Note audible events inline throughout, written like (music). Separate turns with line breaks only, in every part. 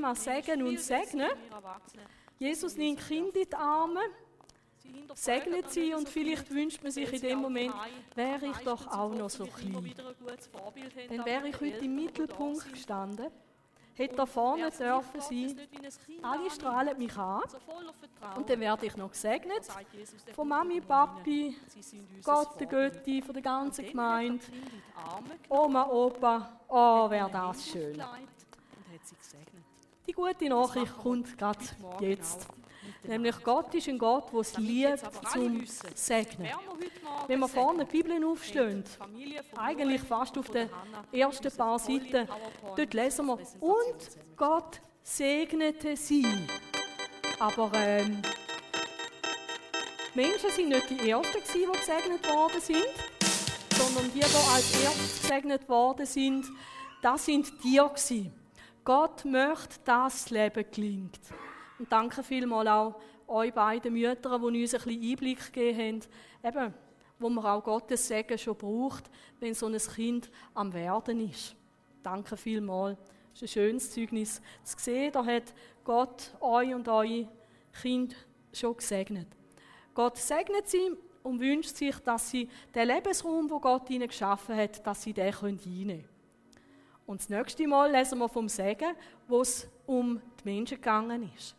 Thema Segen und Segnen. Jesus nimmt Kinder in die Arme, segnet sie und vielleicht wünscht man sich in dem Moment, wäre ich doch auch noch so klein. Dann wäre ich heute im Mittelpunkt gestanden hätte da vorne dürfen sein. Alle strahlen mich an. Und dann werde ich noch gesegnet von Mami, Papi, Gott, der Götti, von der ganzen Gemeinde, Oma, Opa. Oh, wäre das schön. Die gute Nachricht kommt gerade jetzt. Nämlich Gott ist ein Gott, der es liebt zum Segnen. Wenn wir vorne die Bibel aufstehen, eigentlich fast auf den ersten paar Seiten, dort lesen wir, und Gott segnete sie. Aber ähm, Menschen sind nicht die Ersten, die gesegnet worden sind, sondern die, die als Erste gesegnet worden sind, das sind die. Gott möchte, dass das Leben gelingt. Und danke vielmals auch euch beiden Müttern, die uns ein bisschen Einblick gegeben haben, eben, wo man auch Gottes Segen schon braucht, wenn so ein Kind am Werden ist. Danke vielmals. Das ist ein schönes Zeugnis zu sehen. Da hat Gott euch und eure Kind schon gesegnet. Gott segnet sie und wünscht sich, dass sie den Lebensraum, wo Gott ihnen geschaffen hat, dass sie den einnehmen können. Und das nächste Mal lesen wir vom Segen, wo es um die Menschen gegangen ist.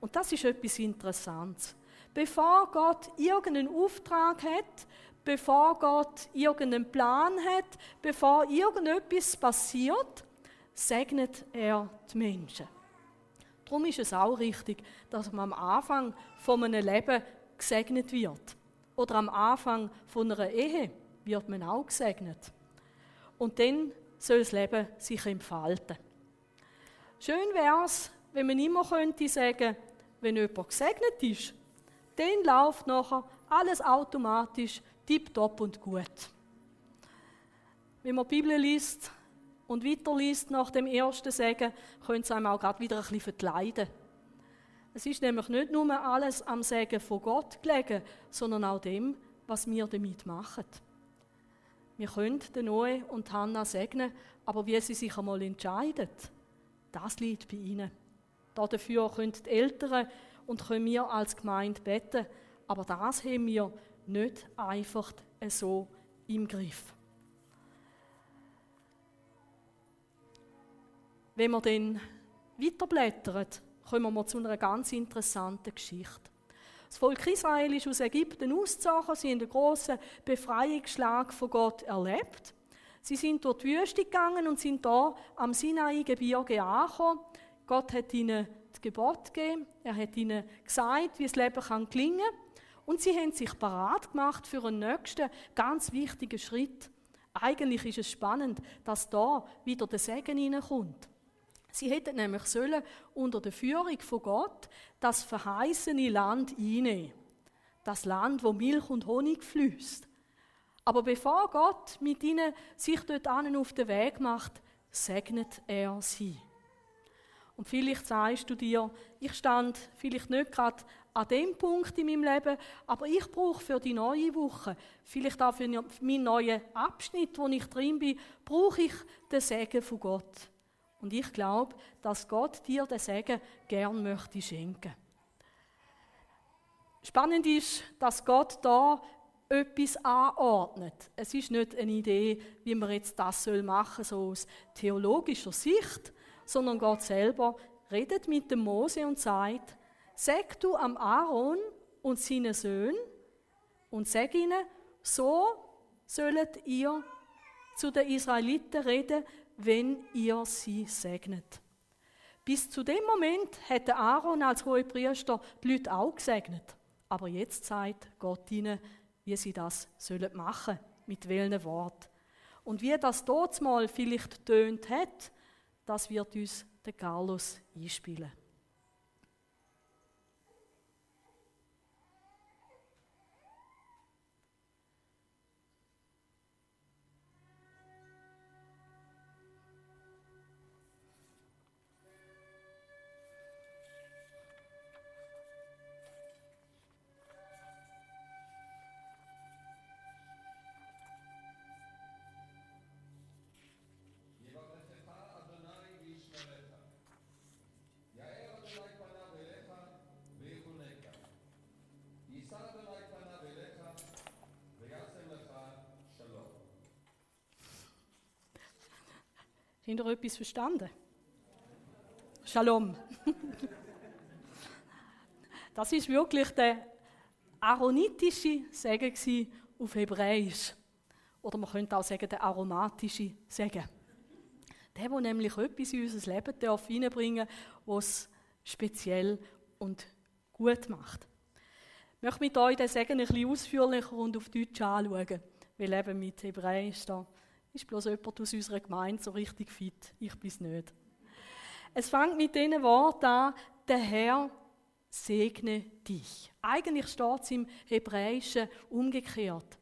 Und das ist etwas Interessantes. Bevor Gott irgendeinen Auftrag hat, bevor Gott irgendeinen Plan hat, bevor irgendetwas passiert, segnet er die Menschen. Darum ist es auch richtig, dass man am Anfang von einem Leben gesegnet wird. Oder am Anfang von einer Ehe wird man auch gesegnet. Und dann soll das Leben sich entfalten. Schön wäre es, wenn man immer könnte sagen, wenn jemand gesegnet ist, dann läuft nachher alles automatisch tipptopp und gut. Wenn man die Bibel liest und weiterliest nach dem ersten Segen, könnte es einem auch gerade wieder ein bisschen verkleiden. Es ist nämlich nicht nur alles am Segen von Gott gelegen, sondern auch dem, was wir damit machen. Wir können den Noe und Hannah segnen, aber wie sie sich einmal entscheiden, das liegt bei ihnen. Dafür können die Eltern und können wir als Gemeinde beten. Aber das haben wir nicht einfach so im Griff. Wenn wir dann weiterblättern, kommen wir zu einer ganz interessanten Geschichte. Das Volk Israel ist aus Ägypten ausgezogen, sie haben einen grossen Befreiungsschlag von Gott erlebt. Sie sind durch die Wüste gegangen und sind da am Sinai-Gebirge angekommen. Gott hat ihnen das Gebot gegeben, er hat ihnen gesagt, wie das Leben kann gelingen und sie haben sich parat gemacht für einen nächsten ganz wichtigen Schritt. Eigentlich ist es spannend, dass da wieder der Segen hineinkommt. Sie hätten nämlich sollen unter der Führung von Gott das verheißene Land einnehmen. Das Land, wo Milch und Honig fließt. Aber bevor Gott mit ihnen sich dort auf den Weg macht, segnet er sie. Und vielleicht sagst du dir, ich stand vielleicht nicht gerade an dem Punkt in meinem Leben, aber ich brauche für die neue Woche, vielleicht auch für meinen neuen Abschnitt, wo ich drin bin, brauche ich den Segen von Gott. Und ich glaube, dass Gott dir den Segen gern möchte schenken. Spannend ist, dass Gott da etwas anordnet. Es ist nicht eine Idee, wie man jetzt das machen soll, so aus theologischer Sicht, sondern Gott selber redet mit dem Mose und sagt, sag du am Aaron und seinen Söhnen und sag ihnen, so sollt ihr zu den Israeliten reden, wenn ihr sie segnet. Bis zu dem Moment hätte Aaron als Hohepriester die Leute auch gesegnet. Aber jetzt sagt Gott ihnen, wie sie das sollen machen, mit welchen Wort. Und wie das dort mal vielleicht tönt hat, das wird uns der Carlos einspielen. Ihr etwas verstanden? Shalom. (laughs) Das ist wirklich der aaronitische Segen auf Hebräisch. Oder man könnte auch sagen, der aromatische Segen. Der, der nämlich etwas in unser Leben darf hineinbringen darf, was speziell und gut macht. Ich möchte mit euch den Segen ein bisschen ausführlicher und auf Deutsch anschauen, weil eben mit Hebräisch da ist bloß jemand aus unserer Gemeinde so richtig fit. Ich bin es nicht. Es fängt mit diesen Worten an, der Herr segne dich. Eigentlich steht es im Hebräischen umgekehrt.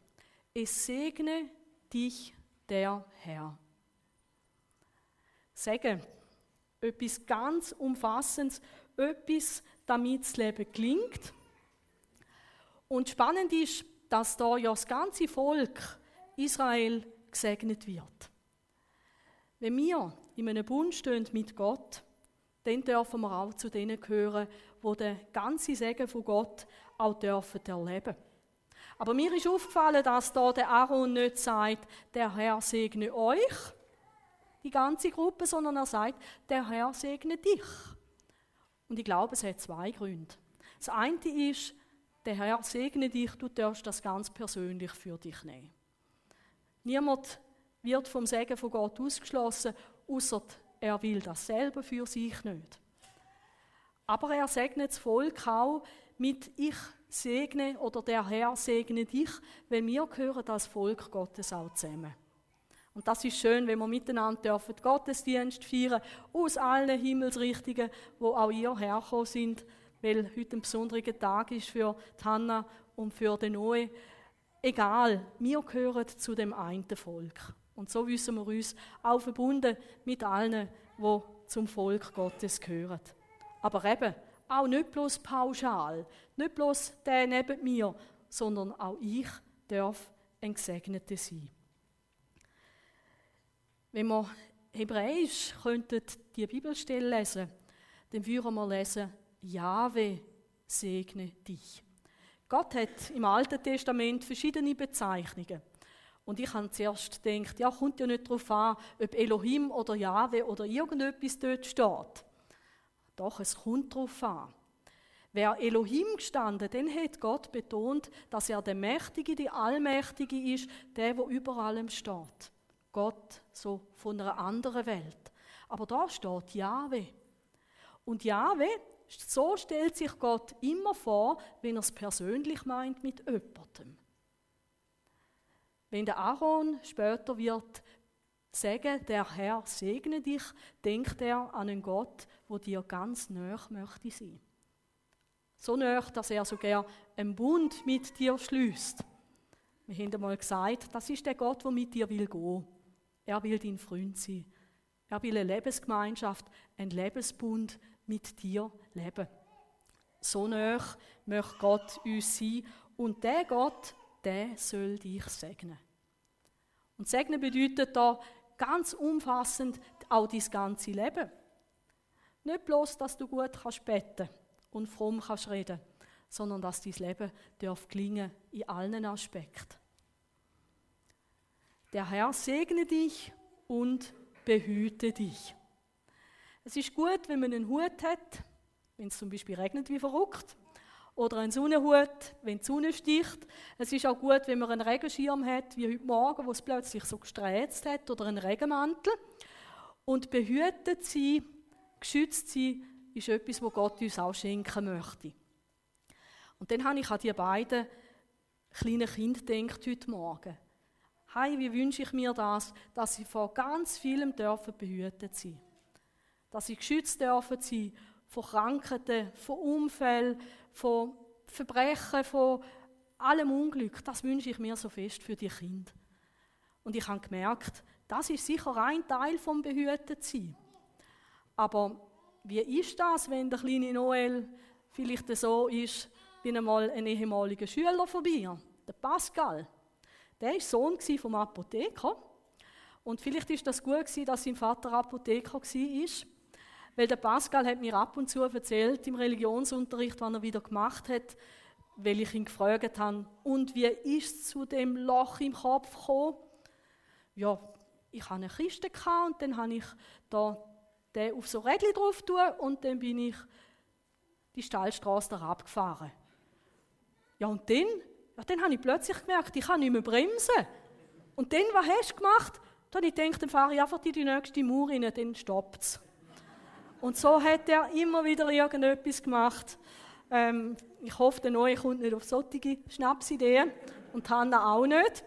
Es segne dich der Herr. Segen, etwas ganz Umfassendes, etwas, damit das Leben gelingt. Und spannend ist, dass da ja das ganze Volk Israel gesegnet wird. Wenn wir in einem Bund stehen mit Gott, dann dürfen wir auch zu denen gehören, die den ganzen Segen von Gott auch dürfen erleben. Aber mir ist aufgefallen, dass da der Aaron nicht sagt, der Herr segne euch, die ganze Gruppe, sondern er sagt, der Herr segne dich. Und ich glaube, es hat zwei Gründe. Das eine ist, der Herr segne dich, du darfst das ganz persönlich für dich nehmen. Niemand wird vom Segen von Gott ausgeschlossen, außer er will das selber für sich nicht. Aber er segnet das Volk auch mit Ich segne oder der Herr segne dich, weil wir gehören das Volk Gottes auch zusammen. Und das ist schön, wenn wir miteinander dürfen Gottesdienst feiern aus allen Himmelsrichtungen, wo auch ihr hergekommen sind, weil heute ein besonderer Tag ist für Hanna und für den Noe. Egal, wir gehören zu dem einen Volk. Und so wissen wir uns auch verbunden mit allen, die zum Volk Gottes gehören. Aber eben, auch nicht bloß pauschal, nicht bloß der neben mir, sondern auch ich darf ein Gesegneter sein. Wenn wir Hebräisch könnten die Bibelstelle lesen, dann würden wir lesen, Jahwe segne dich. Gott hat im Alten Testament verschiedene Bezeichnungen. Und ich habe zuerst gedacht, ja, kommt ja nicht darauf an, ob Elohim oder Jahwe oder irgendetwas dort steht. Doch, es kommt darauf an. Wer Elohim gestanden, dann hat Gott betont, dass er der Mächtige, der Allmächtige ist, der, wo über allem steht. Gott so von einer anderen Welt. Aber da steht Jahwe. Und Jahwe, so stellt sich Gott immer vor, wenn er es persönlich meint mit jemandem. Wenn der Aaron später wird sagen, der Herr segne dich, denkt er an einen Gott, wo dir ganz näher möchte sein. So näher, dass er sogar einen Bund mit dir schließt. Wir haben einmal gesagt, das ist der Gott, der mit dir will gehen. Er will dein Freund sein. Er will eine Lebensgemeinschaft, einen Lebensbund mit dir leben. So näher möchte Gott uns sein und der Gott, der soll dich segnen. Und segnen bedeutet da ganz umfassend auch dein ganze Leben. Nicht bloß, dass du gut kannst beten und fromm kannst reden, sondern dass dein Leben darf gelingen in allen Aspekten. Der Herr segne dich und behüte dich. Es ist gut, wenn man einen Hut hat, wenn es zum Beispiel regnet wie verrückt, oder einen Sonnenhut, wenn die Sonne sticht. Es ist auch gut, wenn man einen Regenschirm hat, wie heute Morgen, wo es plötzlich so gesträzt hat, oder einen Regenmantel. Und behütet sie, geschützt sie, ist etwas, was Gott uns auch schenken möchte. Und dann habe ich an die beiden kleinen Kinder gedacht heute Morgen. Hey, wie wünsche ich mir das, dass sie vor ganz vielem dürfen behütet sein. Dass sie geschützt dürfen sein von Krankheiten, von Unfällen, von Verbrechen, von allem Unglück. Das wünsche ich mir so fest für die Kinder. Und ich habe gemerkt, das ist sicher ein Teil vom Behütetsein. Aber wie ist das, wenn der kleine Noel vielleicht so ist, wie einmal ein ehemaliger Schüler von mir, der Pascal? Der war Sohn vom Apotheker. Und vielleicht ist das gut dass sein Vater Apotheker war. Weil der Pascal hat mir ab und zu erzählt im Religionsunterricht, was er wieder gemacht hat, weil ich ihn gefragt habe, und wie ist es zu dem Loch im Kopf gekommen? Ja, ich hatte eine Kiste und dann habe ich da den auf so Rädchen drauf und dann bin ich die Steilstraße da abgefahren. Ja, und dann, ja, dann habe ich plötzlich gemerkt, ich kann nicht mehr bremsen. Und dann, was hast du gemacht? Dann habe ich gedacht, dann fahre ich einfach in die nächste Mauer rein, dann stoppt es. Und so hat er immer wieder irgendetwas gemacht. Ähm, ich hoffe, der Neue kommt nicht auf solche Schnapsideen und Hannah auch nicht.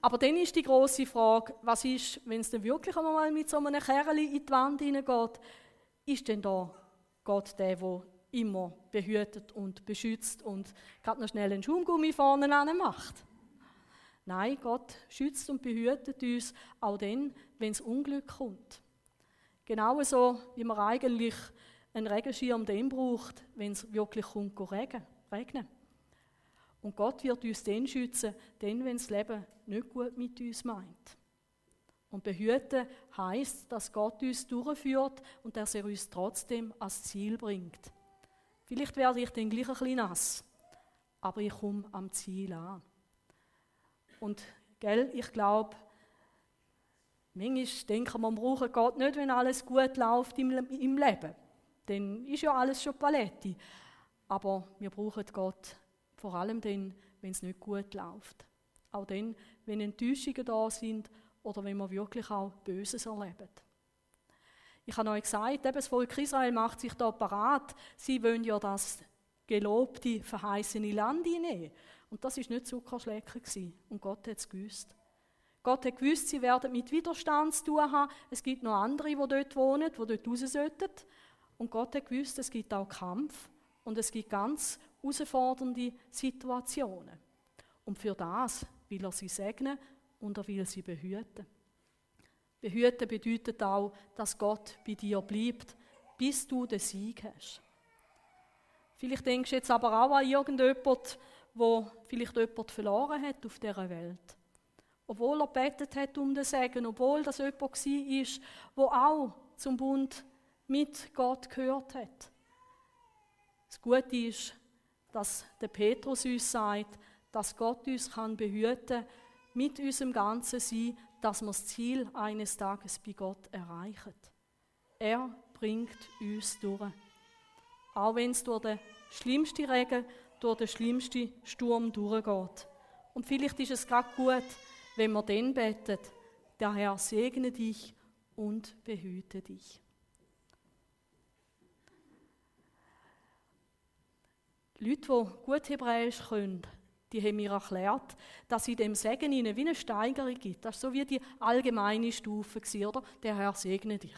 Aber dann ist die große Frage, was ist, wenn es dann wirklich einmal mit so einem Kerl in die Wand hineingeht, ist denn da Gott der, der immer behütet und beschützt und gerade noch schnell einen Schaumgummi vorne macht? Nein, Gott schützt und behütet uns auch dann, wenn es Unglück kommt. Genauso wie man eigentlich einen Regenschirm dann braucht, wenn es wirklich regnen. Und Gott wird uns dann schützen, dann, wenn das Leben nicht gut mit uns meint. Und behüten heißt, dass Gott uns durchführt und dass er uns trotzdem ans Ziel bringt. Vielleicht werde ich dann gleich ein bisschen nass, aber ich komme am Ziel an. Und gell, ich glaube, manchmal denken wir, man braucht Gott nicht, wenn alles gut läuft im, im Leben. Dann ist ja alles schon Paletti. Aber wir brauchen Gott vor allem dann, wenn es nicht gut läuft. Auch dann, wenn Enttäuschungen da sind oder wenn wir wirklich auch Böses erleben. Ich habe euch gesagt, eben das Volk Israel macht sich da parat. Sie wollen ja das gelobte, verheißene Land hineinnehmen. Und das ist nicht Zuckerschlecken Und Gott hat es gewusst. Gott hat gewusst, sie werden mit Widerstand zu tun haben. Es gibt noch andere, die dort wohnen, die dort raus sollten. Und Gott hat gewusst, es gibt auch Kampf. Und es gibt ganz herausfordernde Situationen. Und für das will er sie segnen und er will sie behüten. Behüten bedeutet auch, dass Gott bei dir bleibt, bis du den Sieg hast. Vielleicht denkst du jetzt aber auch an irgendjemand, wo vielleicht jemand verloren hat auf dieser Welt. Obwohl er betet hat um den Segen, obwohl das jemand war, wo auch zum Bund mit Gott gehört hat. Das Gute ist, dass der Petrus uns sagt, dass Gott uns kann behüten mit unserem ganzen Sein, dass wir das Ziel eines Tages bei Gott erreichen. Er bringt uns durch. Auch wenn es durch den schlimmsten Regen, durch den schlimmsten Sturm durchgeht. Und vielleicht ist es gerade gut, wenn man dann betet, der Herr segne dich und behüte dich. Leute, die gut Hebräisch können, die haben mir erklärt, dass in dem Segen ihnen wie eine Steigerung gibt. Das war so wie die allgemeine Stufe, oder? Der Herr segne dich.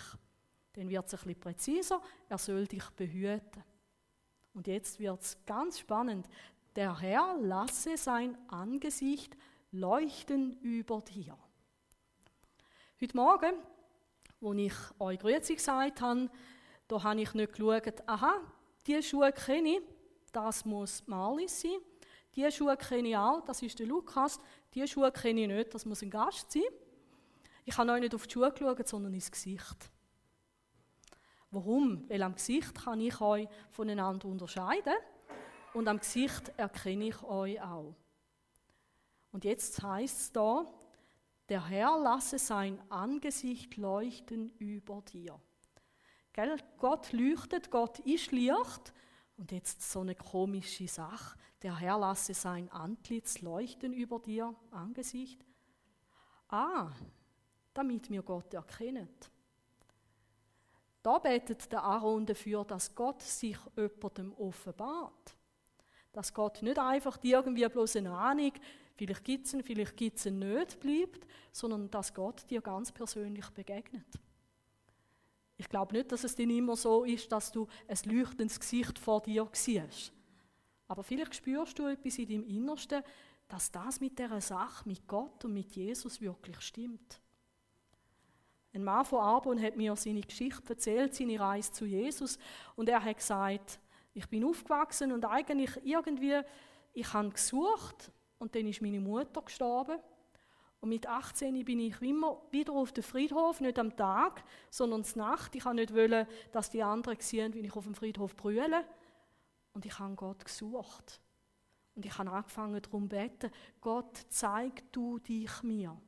Dann wird es ein bisschen präziser, er soll dich behüten. Und jetzt wird es ganz spannend. Der Herr lasse sein Angesicht leuchten über dir. Heute Morgen, als ich euch Grüezi gesagt habe, da habe ich nicht geschaut, aha, diese Schuhe kenne ich, das muss Marlies sein. Die Schuhe kenne ich auch, das ist der Lukas. Die Schuhe kenne ich nicht, das muss ein Gast sein. Ich habe euch nicht auf die Schuhe geschaut, sondern ins Gesicht. Warum? Weil am Gesicht kann ich euch voneinander unterscheiden und am Gesicht erkenne ich euch auch. Und jetzt heißt es da, der Herr lasse sein Angesicht leuchten über dir. Gell? Gott leuchtet, Gott ist Licht und jetzt so eine komische Sache. Der Herr lasse sein Antlitz leuchten über dir, Angesicht. Ah, damit mir Gott erkennt. Da betet der Aaron dafür, dass Gott sich jemandem offenbart. Dass Gott nicht einfach irgendwie bloß eine Ahnung, vielleicht gibt es ihn, vielleicht gibt es ihn nicht, bleibt, sondern dass Gott dir ganz persönlich begegnet. Ich glaube nicht, dass es dann immer so ist, dass du ein leuchtendes Gesicht vor dir siehst. Aber vielleicht spürst du etwas in deinem Innersten, dass das mit dieser Sache, mit Gott und mit Jesus wirklich stimmt. Ein Mann von Arbon hat mir seine Geschichte erzählt, seine Reise zu Jesus. Und er hat gesagt, ich bin aufgewachsen und eigentlich irgendwie, ich habe gesucht und dann ist meine Mutter gestorben. Und mit 18 bin ich immer wieder auf den Friedhof, nicht am Tag, sondern zur Nacht. Ich wollte nicht, dass die anderen sehen, wie ich auf dem Friedhof brülle. Und ich habe Gott gesucht. Und ich habe angefangen darum zu beten, Gott, zeig du dich mir.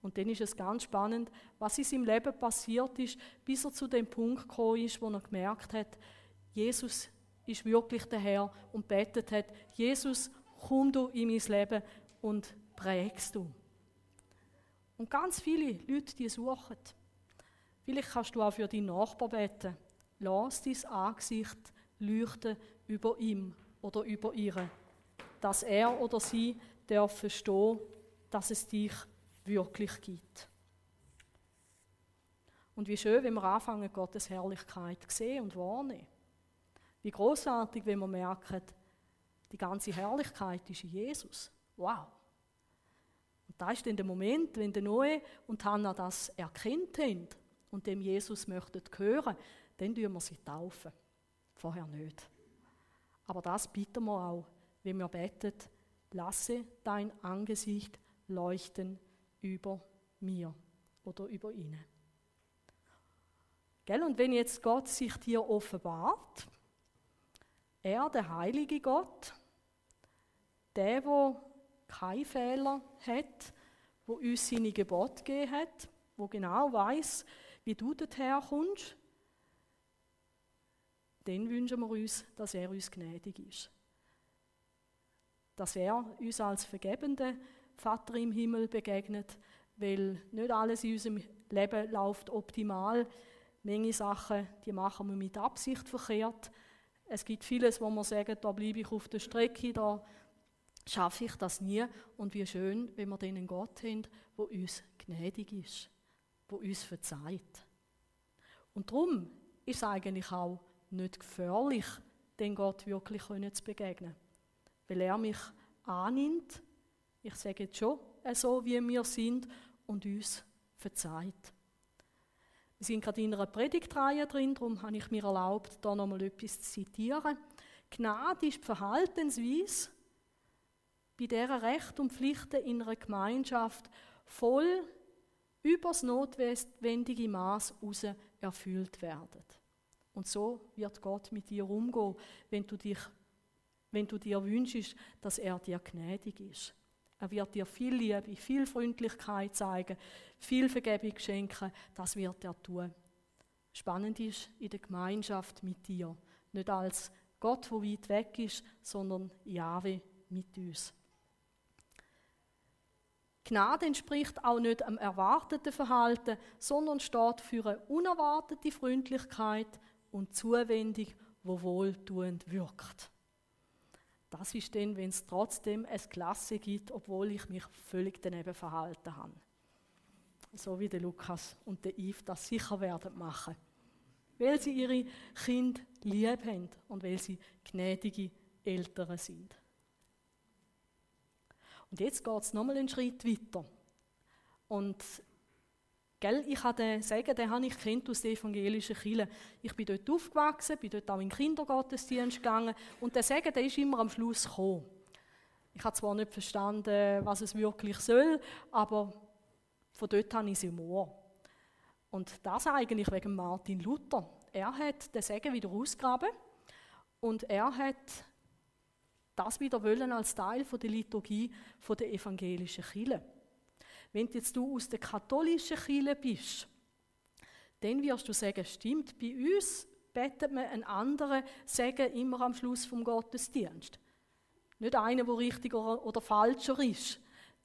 Und dann ist es ganz spannend, was in seinem Leben passiert ist, bis er zu dem Punkt gekommen ist, wo er gemerkt hat, Jesus ist wirklich der Herr und betet hat, Jesus, komm du in mein Leben und prägst du. Und ganz viele Leute, die suchen. Vielleicht kannst du auch für deinen Nachbar beten. Lass dein Angesicht leuchten über ihm oder über ihre, dass er oder sie darf verstehen, dass es dich wirklich gibt. Und wie schön, wenn wir anfangen, Gottes Herrlichkeit zu sehen und wahrnehmen. Wie großartig, wenn wir merken, die ganze Herrlichkeit ist in Jesus. Wow. Und da ist dann der Moment, wenn der Noe und Hannah das erkennt haben und dem Jesus möchten hören, dann tun wir sie taufen. Vorher nicht. Aber das bitten wir auch, wenn wir beten, lasse dein Angesicht leuchten über mir oder über ihnen. Gell? Und wenn jetzt Gott sich dir offenbart, er, der heilige Gott, der, der keine Fehler hat, wo uns seine Gebote gegeben hat, wo genau weiß, wie du dorthin kommst, dann wünschen wir uns, dass er uns gnädig ist. Dass er uns als vergebender Vater im Himmel begegnet, weil nicht alles in unserem Leben läuft optimal. Menge Sachen, die machen wir mit Absicht verkehrt. Es gibt vieles, wo man sagt, da bleibe ich auf der Strecke, da schaffe ich das nie. Und wie schön, wenn wir einen Gott haben, der uns gnädig ist, der uns verzeiht. Und darum ist es eigentlich auch nicht gefährlich, den Gott wirklich zu begegnen. Weil er mich annimmt, ich sage jetzt schon, so wie wir sind, und uns verzeiht. Wir sind gerade in einer Predigtreihe drin, darum habe ich mir erlaubt, da nochmal etwas zu zitieren. Gnade ist die Verhaltensweise, bei der Recht und Pflichten in einer Gemeinschaft voll übers notwendige Maß heraus erfüllt werden. Und so wird Gott mit dir umgehen, wenn du, dich, wenn du dir wünschst, dass er dir gnädig ist. Er wird dir viel Liebe, viel Freundlichkeit zeigen, viel Vergebung schenken. Das wird er tun. Spannend ist in der Gemeinschaft mit dir. Nicht als Gott, der weit weg ist, sondern Jahwe mit uns. Gnade entspricht auch nicht am erwarteten Verhalten, sondern steht für eine unerwartete Freundlichkeit und Zuwendung, wo wohltuend wirkt. Das ist dann, wenn es trotzdem eine Klasse gibt, obwohl ich mich völlig daneben verhalten habe. So wie der Lukas und der Yves das sicher werden machen. Weil sie ihre Kinder lieb haben und weil sie gnädige Eltern sind. Und jetzt geht es nochmal einen Schritt weiter. Und Gell, ich habe den Segen, den habe ich kennt aus der evangelischen Kirche. Ich bin dort aufgewachsen, bin dort auch in den Kindergottesdienst gegangen und der Segen, der ist immer am Schluss gekommen. Ich habe zwar nicht verstanden, was es wirklich soll, aber von dort habe ich es im Ohr. Und das eigentlich wegen Martin Luther. Er hat den Segen wieder ausgraben und er hat das wieder wollen als Teil von der Liturgie von der evangelischen Kirche. Wenn jetzt du aus der katholischen Kirche bist, dann wirst du sagen, stimmt, bei uns betet man einen anderen Segen immer am Schluss vom Gottesdienst. Nicht einer, der richtiger oder falscher ist.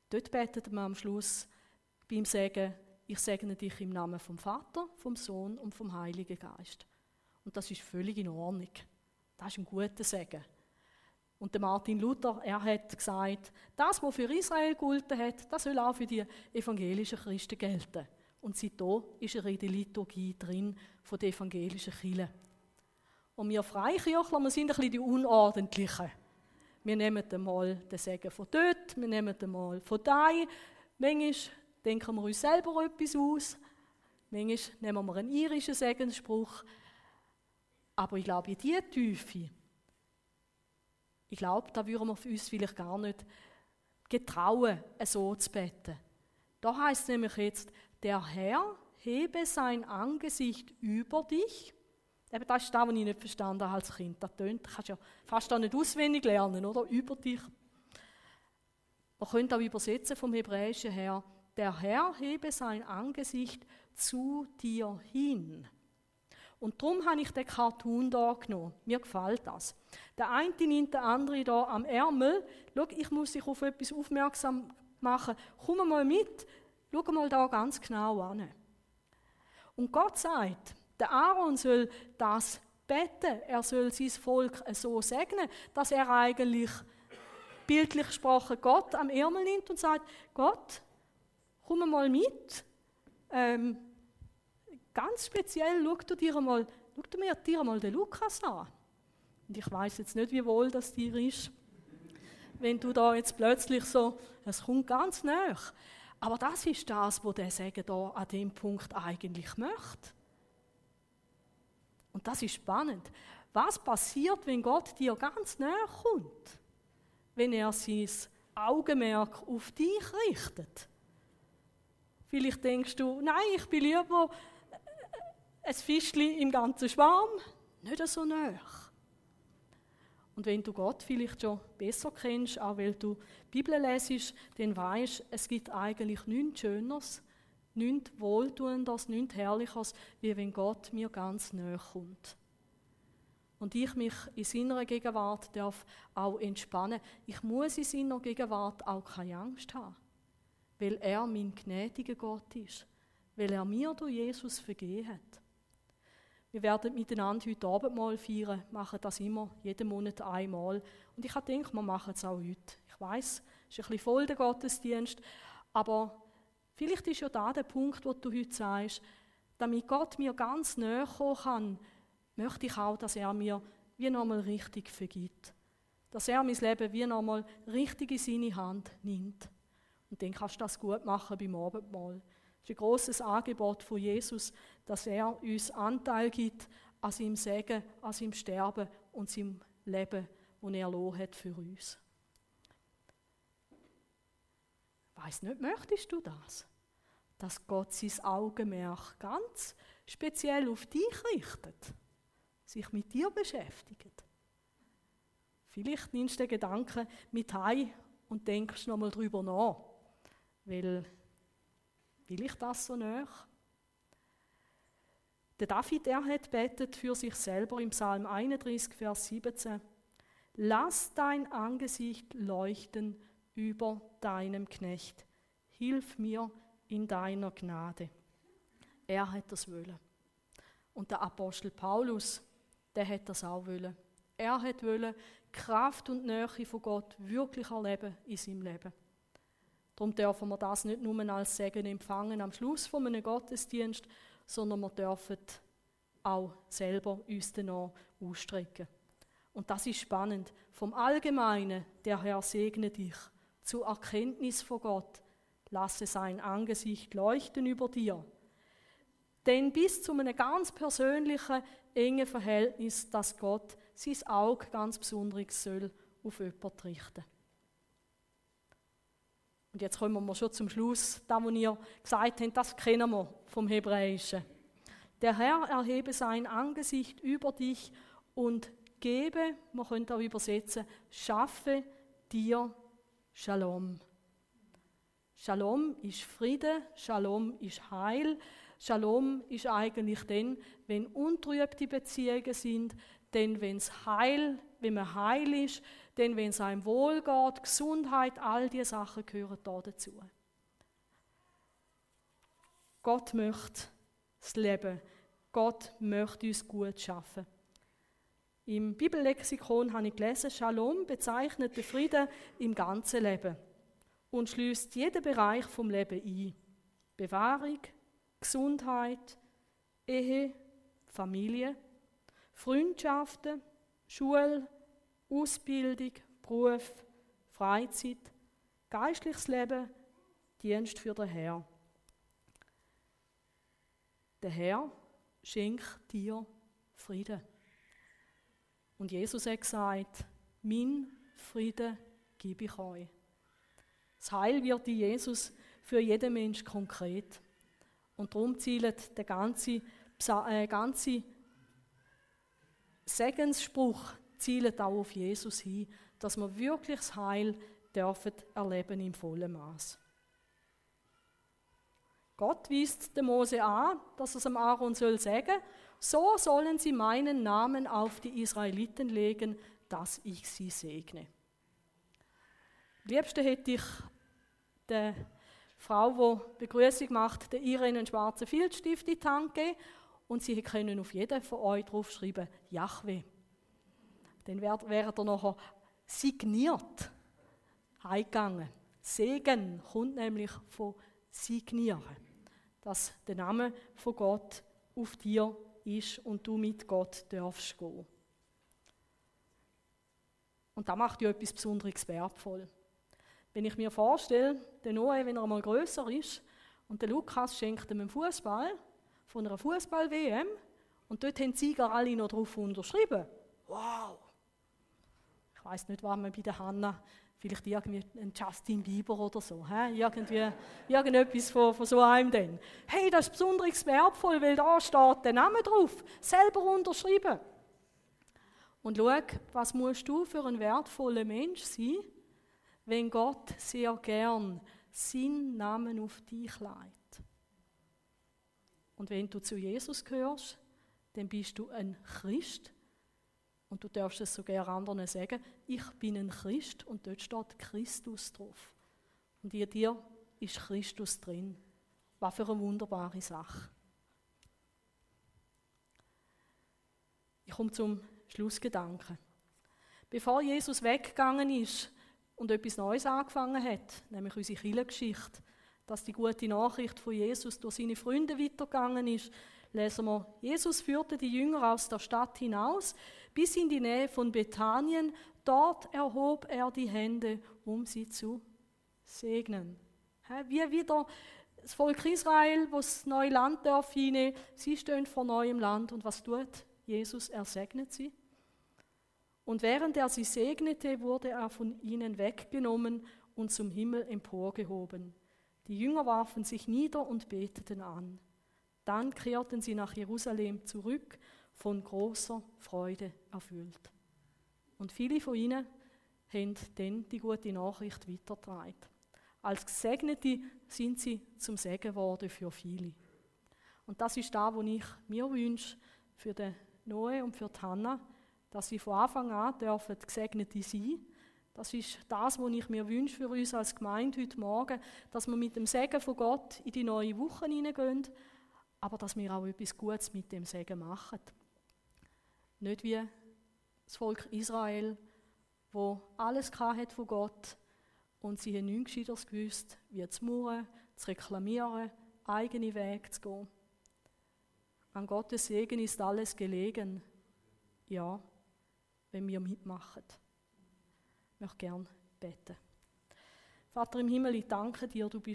Dort betet man am Schluss beim Segen, ich segne dich im Namen vom Vater, vom Sohn und vom Heiligen Geist. Und das ist völlig in Ordnung. Das ist ein guter Segen. Und der Martin Luther, er hat gesagt, das, was für Israel gelten hat, das soll auch für die evangelischen Christen gelten. Und seitdem ist er in der Liturgie drin von der evangelischen Kirche. Und wir Freikirchler, wir sind ein bisschen die Unordentlichen. Wir nehmen einmal den Segen von dort, wir nehmen einmal von da. Manchmal denken wir uns selber etwas aus. Manchmal nehmen wir einen irischen Segensspruch. Aber ich glaube, in diese Tiefe, ich glaube, da würden wir uns vielleicht gar nicht getrauen, so zu beten. Da heißt nämlich jetzt, der Herr hebe sein Angesicht über dich. Eben, das ist das, was ich nicht verstanden habe als Kind. Das tönt, kannst ja fast auch nicht auswendig lernen, oder? Über dich. Man könnte auch übersetzen vom Hebräischen her, der Herr hebe sein Angesicht zu dir hin. Und darum habe ich den Cartoon da genommen. Mir gefällt das. Der eine nimmt den anderen da am Ärmel. Schau, ich muss dich auf etwas aufmerksam machen. Komm mal mit. Schau mal da ganz genau an. Und Gott sagt, der Aaron soll das beten. Er soll sein Volk so segnen, dass er eigentlich bildlich gesprochen Gott am Ärmel nimmt und sagt, Gott, komm mal mit. Ähm, ganz speziell, schau du dir mal, schau mir dir mal den Lukas an. Und ich weiß jetzt nicht, wie wohl das dir ist, wenn du da jetzt plötzlich so, es kommt ganz nah. Aber das ist das, was der Segen da an dem Punkt eigentlich möchte. Und das ist spannend. Was passiert, wenn Gott dir ganz näher kommt? Wenn er sein Augenmerk auf dich richtet? Vielleicht denkst du, nein, ich bin lieber ein Fischli im ganzen Schwarm, nicht so nah. Und wenn du Gott vielleicht schon besser kennst, auch weil du Bibel lesest, dann weißt es gibt eigentlich nichts Schöneres, nichts Wohltuendes, nichts Herrlicheres, wie wenn Gott mir ganz nahe kommt. Und ich mich in seiner Gegenwart darf auch entspannen. Ich muss in seiner Gegenwart auch keine Angst haben, weil er mein gnädiger Gott ist, weil er mir durch Jesus vergeben hat. Wir werden miteinander heute Abend mal feiern, machen das immer, jeden Monat einmal. Und ich gedacht, wir machen es auch heute. Ich weiß, es ist ein bisschen voll der Gottesdienst, aber vielleicht ist ja da der Punkt, wo du heute sagst, damit Gott mir ganz näher kommen kann, möchte ich auch, dass er mir wie nochmal richtig vergibt. Dass er mein Leben wie nochmal richtig in seine Hand nimmt. Und dann kannst du das gut machen beim Abendmahl. Es ist ein grosses Angebot von Jesus, dass er uns Anteil gibt an seinem Segen, an seinem Sterben und seinem Leben, das er hat für uns. Weiß nicht, möchtest du das? Dass Gott sein Augenmerk ganz speziell auf dich richtet, sich mit dir beschäftigt. Vielleicht nimmst du den Gedanken mit heim und denkst nochmal drüber nach, weil Will ich das so nach? Der David, er hat betet für sich selber im Psalm 31, Vers 17. Lass dein Angesicht leuchten über deinem Knecht. Hilf mir in deiner Gnade. Er hat das wollen. Und der Apostel Paulus, der hat das auch wollen. Er hat wollen Kraft und Nähe von Gott wirklich erleben in seinem Leben. Darum dürfen wir das nicht nur als Segen empfangen am Schluss von einem Gottesdienst, sondern wir dürfen auch selber uns danach ausstrecken. Und das ist spannend. Vom Allgemeinen, der Herr segne dich, zur Erkenntnis von Gott, lasse sein Angesicht leuchten über dir. Denn bis zu einem ganz persönlichen, engen Verhältnis, dass Gott sein Auge ganz besonders soll auf jemanden richten. Und jetzt kommen wir schon zum Schluss. Da, wo ihr gesagt habt, das kennen wir vom Hebräischen. Der Herr erhebe sein Angesicht über dich und gebe, man könnte auch übersetzen, schaffe dir Shalom. Shalom ist Friede, Shalom ist Heil. Shalom ist eigentlich dann, wenn untrübte Beziehungen sind, denn wenn es Heil, wenn man heil ist, denn wenn es einem wohl geht, Gesundheit, all diese Sachen gehören da dazu. Gott möchte das Leben. Gott möchte uns gut schaffen. Im Bibellexikon habe ich gelesen, Shalom bezeichnet den Frieden im ganzen Leben und schließt jeden Bereich vom Leben ein. Bewahrung, Gesundheit, Ehe, Familie, Freundschaften, Schule, Ausbildung, Beruf, Freizeit, geistliches Leben, Dienst für den Herr. Der Herr schenkt dir Frieden. Und Jesus hat gesagt, mein Frieden gebe ich euch. Das Heil wird in Jesus für jeden Mensch konkret. Und darum zielt der ganze, äh, ganze Segensspruch zielt auch auf Jesus hin, dass wir wirklich das Heil dürfen erleben im vollen Maß. Gott weist dem Mose an, dass er es dem Aaron soll sagen, so sollen sie meinen Namen auf die Israeliten legen, dass ich sie segne. Am liebsten hätte ich der Frau, die Begrüßung macht, der ihr einen schwarzen Filzstift in die Hand gegeben und sie können auf jeden von euch draufschreiben, Yahweh. Dann wäre er nachher signiert heimgegangen. Segen kommt nämlich von signieren, dass der Name von Gott auf dir ist und du mit Gott darfst gehen. Und da macht ja etwas Besonderes wertvoll. Wenn ich mir vorstelle, der Noah, wenn er mal größer ist, und der Lukas schenkt ihm einen Fußball von einer Fußball-WM, und dort haben die Sieger alle noch drauf unterschrieben. Wow! Ich weiß nicht, was man bei der Hanna, vielleicht irgendwie ein Justin Bieber oder so, he? irgendwie irgendetwas von, von so einem denn. Hey, das ist besonders wertvoll, weil da steht der Name drauf, selber unterschrieben. Und schau, was musst du für ein wertvoller Mensch sein, wenn Gott sehr gern seinen Namen auf dich leitet. Und wenn du zu Jesus gehörst, dann bist du ein Christ. Und du darfst es sogar anderen sagen, ich bin ein Christ und dort steht Christus drauf. Und in dir ist Christus drin. Was für eine wunderbare Sache. Ich komme zum Schlussgedanken. Bevor Jesus weggegangen ist, und etwas Neues angefangen hat, nämlich unsere Kirchengeschichte, dass die gute Nachricht von Jesus durch seine Freunde weitergegangen ist, lesen wir, Jesus führte die Jünger aus der Stadt hinaus bis in die Nähe von Bethanien. Dort erhob er die Hände, um sie zu segnen. Wie wieder das Volk Israel, das neue Land darf hinein, sie stehen vor neuem Land und was tut Jesus? Er segnet sie. Und während er sie segnete, wurde er von ihnen weggenommen und zum Himmel emporgehoben. Die Jünger warfen sich nieder und beteten an. Dann kehrten sie nach Jerusalem zurück, von großer Freude erfüllt. Und viele von ihnen haben dann die gute Nachricht weitergetragen. Als Gesegnete sind sie zum Segen geworden für viele. Und das ist da, wo ich mir wünsche für den Noe und für die dass sie von Anfang an dürfen Gesegnete sein Das ist das, was ich mir wünsche für uns als Gemeinde heute Morgen, dass wir mit dem Segen von Gott in die neue Woche hineingehen, aber dass wir auch etwas Gutes mit dem Segen machen. Nicht wie das Volk Israel, wo alles hat von Gott und sie haben nichts Gescheiteres gewusst, wie zu murren, zu reklamieren, eigene Wege zu gehen. An Gottes Segen ist alles gelegen. Ja, wenn wir mitmachen. Ich möchte gerne beten. Vater im Himmel, ich danke dir, du bist